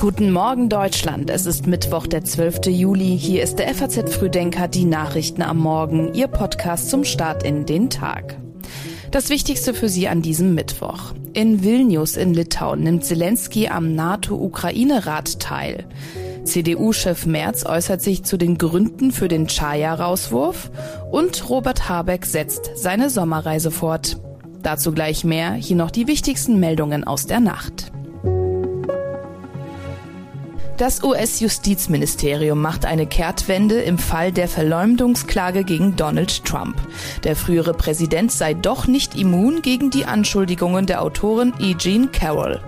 Guten Morgen Deutschland. Es ist Mittwoch, der 12. Juli. Hier ist der FAZ Frühdenker, die Nachrichten am Morgen, Ihr Podcast zum Start in den Tag. Das Wichtigste für Sie an diesem Mittwoch. In Vilnius in Litauen nimmt Zelensky am NATO-Ukraine-Rat teil. CDU-Chef Merz äußert sich zu den Gründen für den Chaya-Rauswurf und Robert Habeck setzt seine Sommerreise fort. Dazu gleich mehr, hier noch die wichtigsten Meldungen aus der Nacht. Das US-Justizministerium macht eine Kehrtwende im Fall der Verleumdungsklage gegen Donald Trump. Der frühere Präsident sei doch nicht immun gegen die Anschuldigungen der Autorin E. Jean Carroll.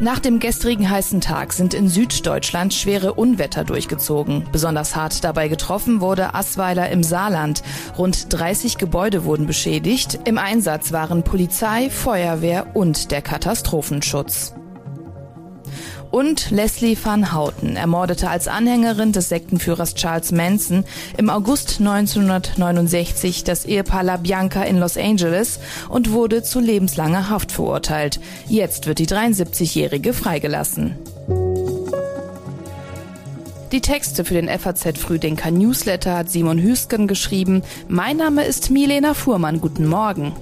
Nach dem gestrigen heißen Tag sind in Süddeutschland schwere Unwetter durchgezogen. Besonders hart dabei getroffen wurde Assweiler im Saarland. Rund 30 Gebäude wurden beschädigt. Im Einsatz waren Polizei, Feuerwehr und der Katastrophenschutz. Und Leslie Van Houten ermordete als Anhängerin des Sektenführers Charles Manson im August 1969 das Ehepaar La Bianca in Los Angeles und wurde zu lebenslanger Haft verurteilt. Jetzt wird die 73-Jährige freigelassen. Die Texte für den FAZ Frühdenker Newsletter hat Simon Hüsken geschrieben. Mein Name ist Milena Fuhrmann. Guten Morgen.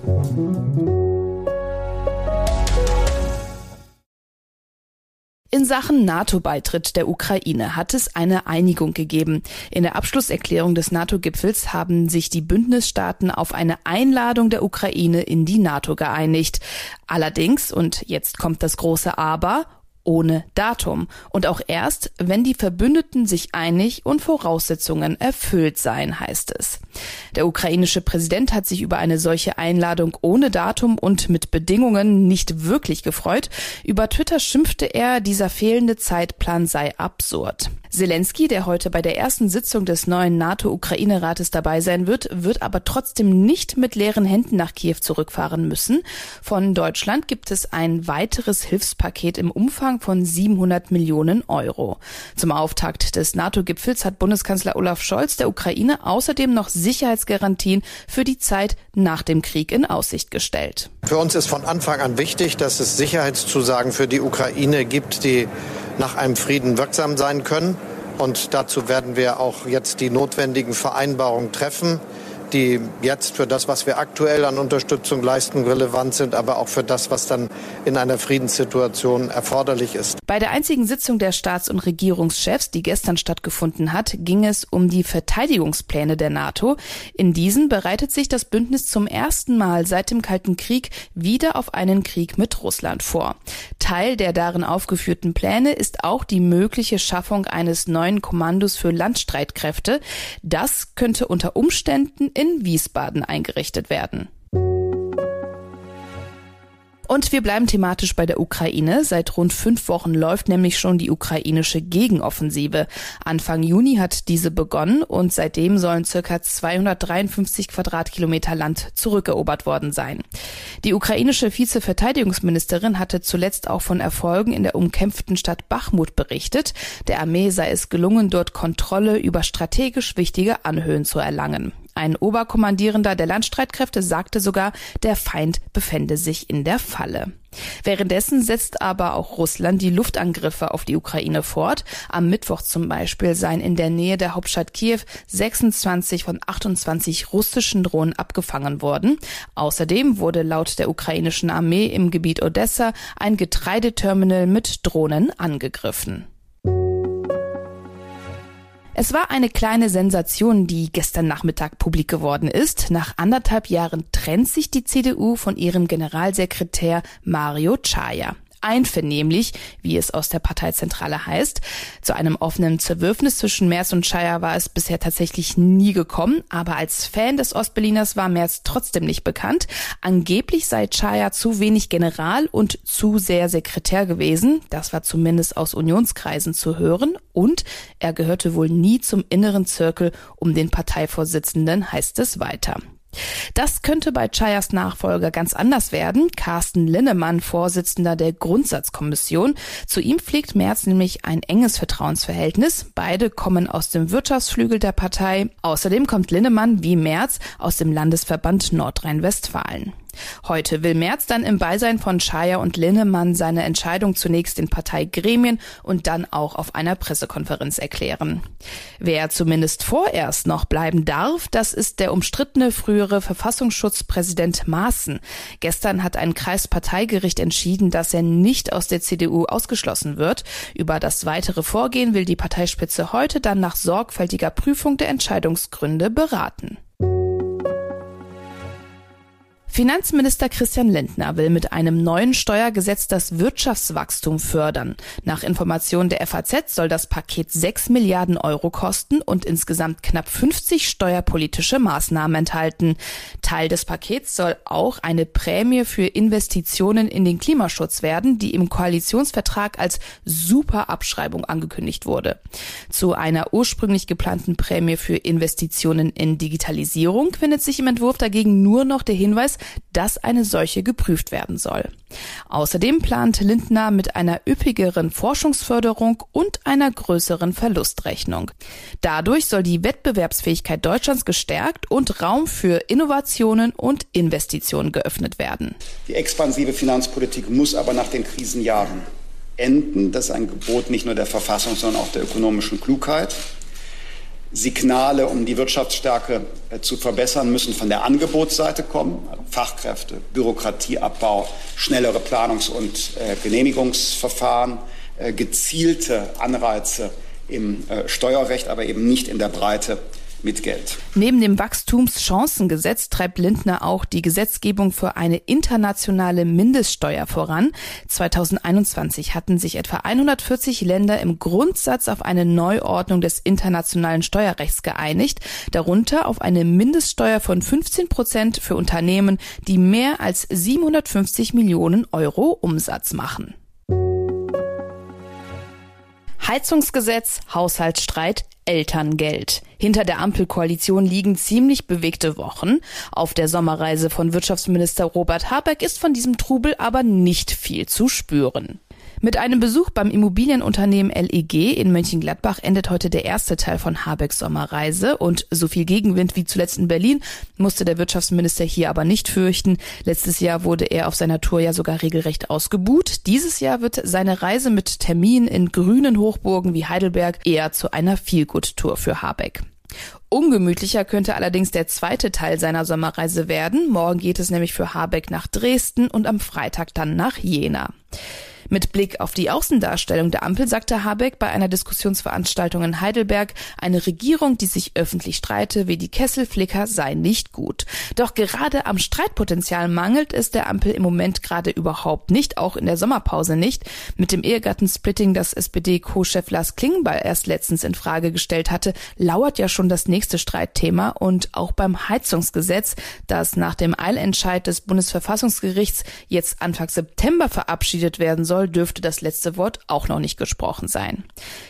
Sachen NATO-Beitritt der Ukraine hat es eine Einigung gegeben. In der Abschlusserklärung des NATO-Gipfels haben sich die Bündnisstaaten auf eine Einladung der Ukraine in die NATO geeinigt. Allerdings, und jetzt kommt das große Aber, ohne Datum und auch erst, wenn die Verbündeten sich einig und Voraussetzungen erfüllt seien, heißt es. Der ukrainische Präsident hat sich über eine solche Einladung ohne Datum und mit Bedingungen nicht wirklich gefreut. Über Twitter schimpfte er, dieser fehlende Zeitplan sei absurd. Zelensky, der heute bei der ersten Sitzung des neuen NATO-Ukraine-Rates dabei sein wird, wird aber trotzdem nicht mit leeren Händen nach Kiew zurückfahren müssen. Von Deutschland gibt es ein weiteres Hilfspaket im Umfang von 700 Millionen Euro. Zum Auftakt des NATO-Gipfels hat Bundeskanzler Olaf Scholz der Ukraine außerdem noch Sicherheitsgarantien für die Zeit nach dem Krieg in Aussicht gestellt. Für uns ist von Anfang an wichtig, dass es Sicherheitszusagen für die Ukraine gibt, die nach einem Frieden wirksam sein können. Und dazu werden wir auch jetzt die notwendigen Vereinbarungen treffen die jetzt für das, was wir aktuell an Unterstützung leisten, relevant sind, aber auch für das, was dann in einer Friedenssituation erforderlich ist. Bei der einzigen Sitzung der Staats- und Regierungschefs, die gestern stattgefunden hat, ging es um die Verteidigungspläne der NATO. In diesen bereitet sich das Bündnis zum ersten Mal seit dem Kalten Krieg wieder auf einen Krieg mit Russland vor. Teil der darin aufgeführten Pläne ist auch die mögliche Schaffung eines neuen Kommandos für Landstreitkräfte. Das könnte unter Umständen in Wiesbaden eingerichtet werden. Und wir bleiben thematisch bei der Ukraine. Seit rund fünf Wochen läuft nämlich schon die ukrainische Gegenoffensive. Anfang Juni hat diese begonnen und seitdem sollen circa 253 Quadratkilometer Land zurückerobert worden sein. Die ukrainische Vizeverteidigungsministerin hatte zuletzt auch von Erfolgen in der umkämpften Stadt Bachmut berichtet. Der Armee sei es gelungen, dort Kontrolle über strategisch wichtige Anhöhen zu erlangen. Ein Oberkommandierender der Landstreitkräfte sagte sogar, der Feind befände sich in der Falle. Währenddessen setzt aber auch Russland die Luftangriffe auf die Ukraine fort. Am Mittwoch zum Beispiel seien in der Nähe der Hauptstadt Kiew 26 von 28 russischen Drohnen abgefangen worden. Außerdem wurde laut der ukrainischen Armee im Gebiet Odessa ein Getreideterminal mit Drohnen angegriffen. Es war eine kleine Sensation, die gestern Nachmittag publik geworden ist. Nach anderthalb Jahren trennt sich die CDU von ihrem Generalsekretär Mario Chaya einvernehmlich, wie es aus der Parteizentrale heißt. Zu einem offenen Zerwürfnis zwischen Merz und Scheier war es bisher tatsächlich nie gekommen, aber als Fan des Ostberliners war Merz trotzdem nicht bekannt. Angeblich sei Scheier zu wenig General und zu sehr Sekretär gewesen. Das war zumindest aus Unionskreisen zu hören und er gehörte wohl nie zum inneren Zirkel um den Parteivorsitzenden, heißt es weiter. Das könnte bei Chayas Nachfolger ganz anders werden. Carsten Linnemann, Vorsitzender der Grundsatzkommission. Zu ihm pflegt Merz nämlich ein enges Vertrauensverhältnis. Beide kommen aus dem Wirtschaftsflügel der Partei. Außerdem kommt Linnemann wie Merz aus dem Landesverband Nordrhein-Westfalen. Heute will Merz dann im Beisein von Schaier und Linnemann seine Entscheidung zunächst in Parteigremien und dann auch auf einer Pressekonferenz erklären. Wer zumindest vorerst noch bleiben darf, das ist der umstrittene frühere Verfassungsschutzpräsident Maaßen. Gestern hat ein Kreisparteigericht entschieden, dass er nicht aus der CDU ausgeschlossen wird. Über das weitere Vorgehen will die Parteispitze heute dann nach sorgfältiger Prüfung der Entscheidungsgründe beraten. Finanzminister Christian Lindner will mit einem neuen Steuergesetz das Wirtschaftswachstum fördern. Nach Informationen der FAZ soll das Paket 6 Milliarden Euro kosten und insgesamt knapp 50 steuerpolitische Maßnahmen enthalten. Teil des Pakets soll auch eine Prämie für Investitionen in den Klimaschutz werden, die im Koalitionsvertrag als Superabschreibung angekündigt wurde. Zu einer ursprünglich geplanten Prämie für Investitionen in Digitalisierung findet sich im Entwurf dagegen nur noch der Hinweis, dass eine solche geprüft werden soll. Außerdem plant Lindner mit einer üppigeren Forschungsförderung und einer größeren Verlustrechnung. Dadurch soll die Wettbewerbsfähigkeit Deutschlands gestärkt und Raum für Innovationen und Investitionen geöffnet werden. Die expansive Finanzpolitik muss aber nach den Krisenjahren enden. Das ist ein Gebot nicht nur der Verfassung, sondern auch der ökonomischen Klugheit. Signale, um die Wirtschaftsstärke äh, zu verbessern, müssen von der Angebotsseite kommen. Also Fachkräfte, Bürokratieabbau, schnellere Planungs- und äh, Genehmigungsverfahren, äh, gezielte Anreize im Steuerrecht, aber eben nicht in der Breite mit Geld. Neben dem Wachstumschancengesetz treibt Lindner auch die Gesetzgebung für eine internationale Mindeststeuer voran. 2021 hatten sich etwa 140 Länder im Grundsatz auf eine Neuordnung des internationalen Steuerrechts geeinigt, darunter auf eine Mindeststeuer von 15 Prozent für Unternehmen, die mehr als 750 Millionen Euro Umsatz machen. Heizungsgesetz, Haushaltsstreit, Elterngeld. Hinter der Ampelkoalition liegen ziemlich bewegte Wochen. Auf der Sommerreise von Wirtschaftsminister Robert Habeck ist von diesem Trubel aber nicht viel zu spüren. Mit einem Besuch beim Immobilienunternehmen LEG in Mönchengladbach endet heute der erste Teil von Habecks Sommerreise und so viel Gegenwind wie zuletzt in Berlin musste der Wirtschaftsminister hier aber nicht fürchten. Letztes Jahr wurde er auf seiner Tour ja sogar regelrecht ausgebuht. Dieses Jahr wird seine Reise mit Termin in grünen Hochburgen wie Heidelberg eher zu einer Feelgood-Tour für Habeck. Ungemütlicher könnte allerdings der zweite Teil seiner Sommerreise werden. Morgen geht es nämlich für Habeck nach Dresden und am Freitag dann nach Jena. Mit Blick auf die Außendarstellung der Ampel sagte Habeck bei einer Diskussionsveranstaltung in Heidelberg, eine Regierung, die sich öffentlich streite wie die Kesselflicker, sei nicht gut. Doch gerade am Streitpotenzial mangelt es der Ampel im Moment gerade überhaupt nicht, auch in der Sommerpause nicht. Mit dem Ehegattensplitting, das SPD-Co-Chef Lars Klingbeil erst letztens in Frage gestellt hatte, lauert ja schon das nächste Streitthema und auch beim Heizungsgesetz, das nach dem Eilentscheid des Bundesverfassungsgerichts jetzt Anfang September verabschiedet werden soll, soll, dürfte das letzte Wort auch noch nicht gesprochen sein.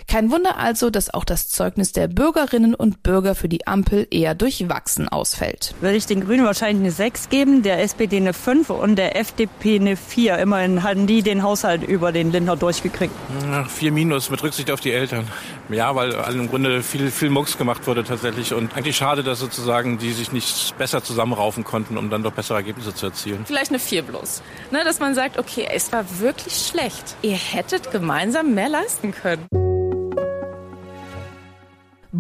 Kein Wunder also, dass auch das Zeugnis der Bürgerinnen und Bürger für die Ampel eher durchwachsen ausfällt. Würde ich den Grünen wahrscheinlich eine 6 geben, der SPD eine 5 und der FDP eine 4. Immerhin hatten die den Haushalt über den Lindner durchgekriegt. Ach, 4 minus mit Rücksicht auf die Eltern. Ja, weil im Grunde viel, viel Mucks gemacht wurde tatsächlich und eigentlich schade, dass sozusagen die sich nicht besser zusammenraufen konnten, um dann doch bessere Ergebnisse zu erzielen. Vielleicht eine 4 bloß. Ne, dass man sagt, okay, es war wirklich schlecht schlecht. Ihr hättet gemeinsam mehr leisten können.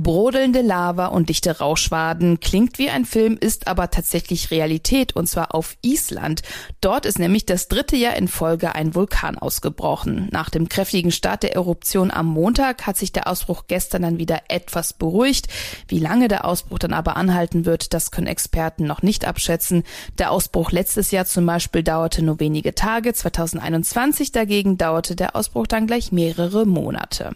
Brodelnde Lava und dichte Rauschwaden klingt wie ein Film, ist aber tatsächlich Realität und zwar auf Island. Dort ist nämlich das dritte Jahr in Folge ein Vulkan ausgebrochen. Nach dem kräftigen Start der Eruption am Montag hat sich der Ausbruch gestern dann wieder etwas beruhigt. Wie lange der Ausbruch dann aber anhalten wird, das können Experten noch nicht abschätzen. Der Ausbruch letztes Jahr zum Beispiel dauerte nur wenige Tage, 2021 dagegen dauerte der Ausbruch dann gleich mehrere Monate.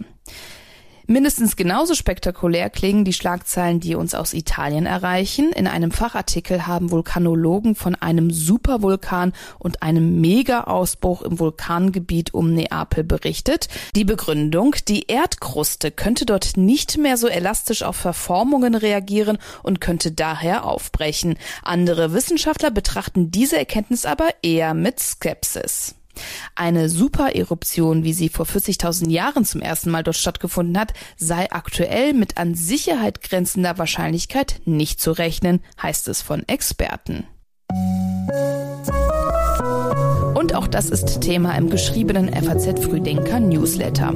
Mindestens genauso spektakulär klingen die Schlagzeilen, die uns aus Italien erreichen. In einem Fachartikel haben Vulkanologen von einem Supervulkan und einem Mega-Ausbruch im Vulkangebiet um Neapel berichtet. Die Begründung, die Erdkruste könnte dort nicht mehr so elastisch auf Verformungen reagieren und könnte daher aufbrechen. Andere Wissenschaftler betrachten diese Erkenntnis aber eher mit Skepsis. Eine Supereruption, wie sie vor 40.000 Jahren zum ersten Mal dort stattgefunden hat, sei aktuell mit an Sicherheit grenzender Wahrscheinlichkeit nicht zu rechnen, heißt es von Experten. Auch das ist Thema im geschriebenen FAZ Frühdenker Newsletter.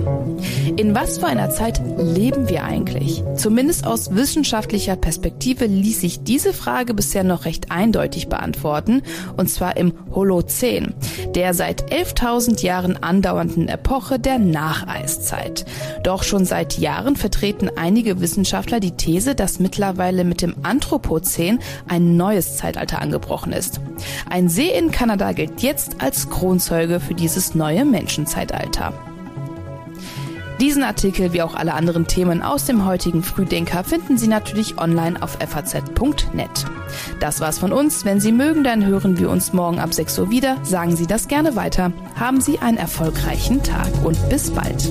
In was für einer Zeit leben wir eigentlich? Zumindest aus wissenschaftlicher Perspektive ließ sich diese Frage bisher noch recht eindeutig beantworten, und zwar im Holozän, der seit 11.000 Jahren andauernden Epoche der Nacheiszeit. Doch schon seit Jahren vertreten einige Wissenschaftler die These, dass mittlerweile mit dem Anthropozän ein neues Zeitalter angebrochen ist. Ein See in Kanada gilt jetzt als Kronzeuge für dieses neue Menschenzeitalter. Diesen Artikel wie auch alle anderen Themen aus dem heutigen Frühdenker finden Sie natürlich online auf faz.net. Das war's von uns. Wenn Sie mögen, dann hören wir uns morgen ab 6 Uhr wieder. Sagen Sie das gerne weiter. Haben Sie einen erfolgreichen Tag und bis bald.